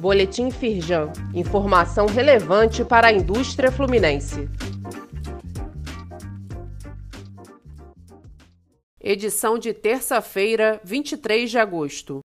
Boletim Firjan. Informação relevante para a indústria fluminense. Edição de terça-feira, 23 de agosto.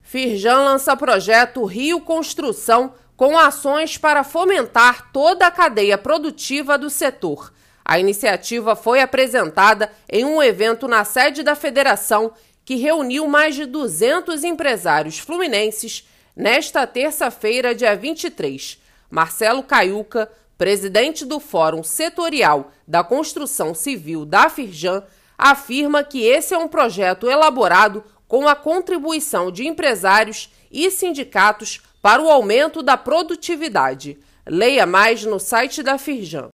Firjan lança projeto Rio Construção com ações para fomentar toda a cadeia produtiva do setor. A iniciativa foi apresentada em um evento na sede da federação que reuniu mais de 200 empresários fluminenses nesta terça-feira, dia 23. Marcelo Caiuca, presidente do Fórum Setorial da Construção Civil da Firjan, afirma que esse é um projeto elaborado com a contribuição de empresários e sindicatos para o aumento da produtividade. Leia mais no site da Firjan.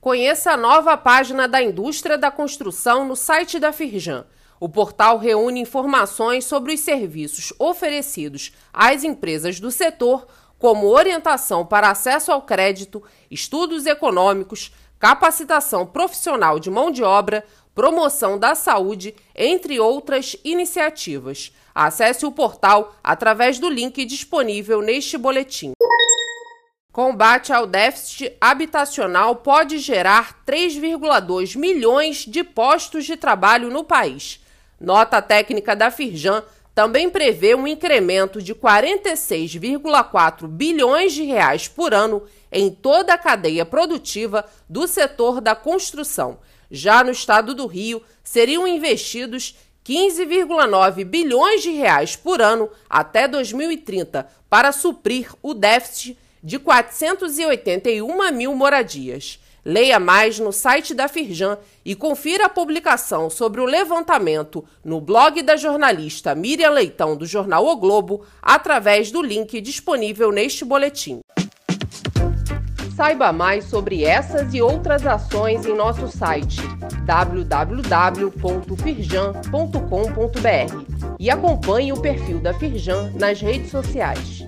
Conheça a nova página da indústria da construção no site da Firjan. O portal reúne informações sobre os serviços oferecidos às empresas do setor, como orientação para acesso ao crédito, estudos econômicos, capacitação profissional de mão de obra, promoção da saúde, entre outras iniciativas. Acesse o portal através do link disponível neste boletim. Combate ao déficit habitacional pode gerar 3,2 milhões de postos de trabalho no país. Nota técnica da Firjan também prevê um incremento de 46,4 bilhões de reais por ano em toda a cadeia produtiva do setor da construção. Já no estado do Rio, seriam investidos 15,9 bilhões de reais por ano até 2030 para suprir o déficit de 481 mil moradias. Leia mais no site da Firjan e confira a publicação sobre o levantamento no blog da jornalista Miriam Leitão do jornal O Globo através do link disponível neste boletim. Saiba mais sobre essas e outras ações em nosso site www.firjan.com.br e acompanhe o perfil da Firjan nas redes sociais.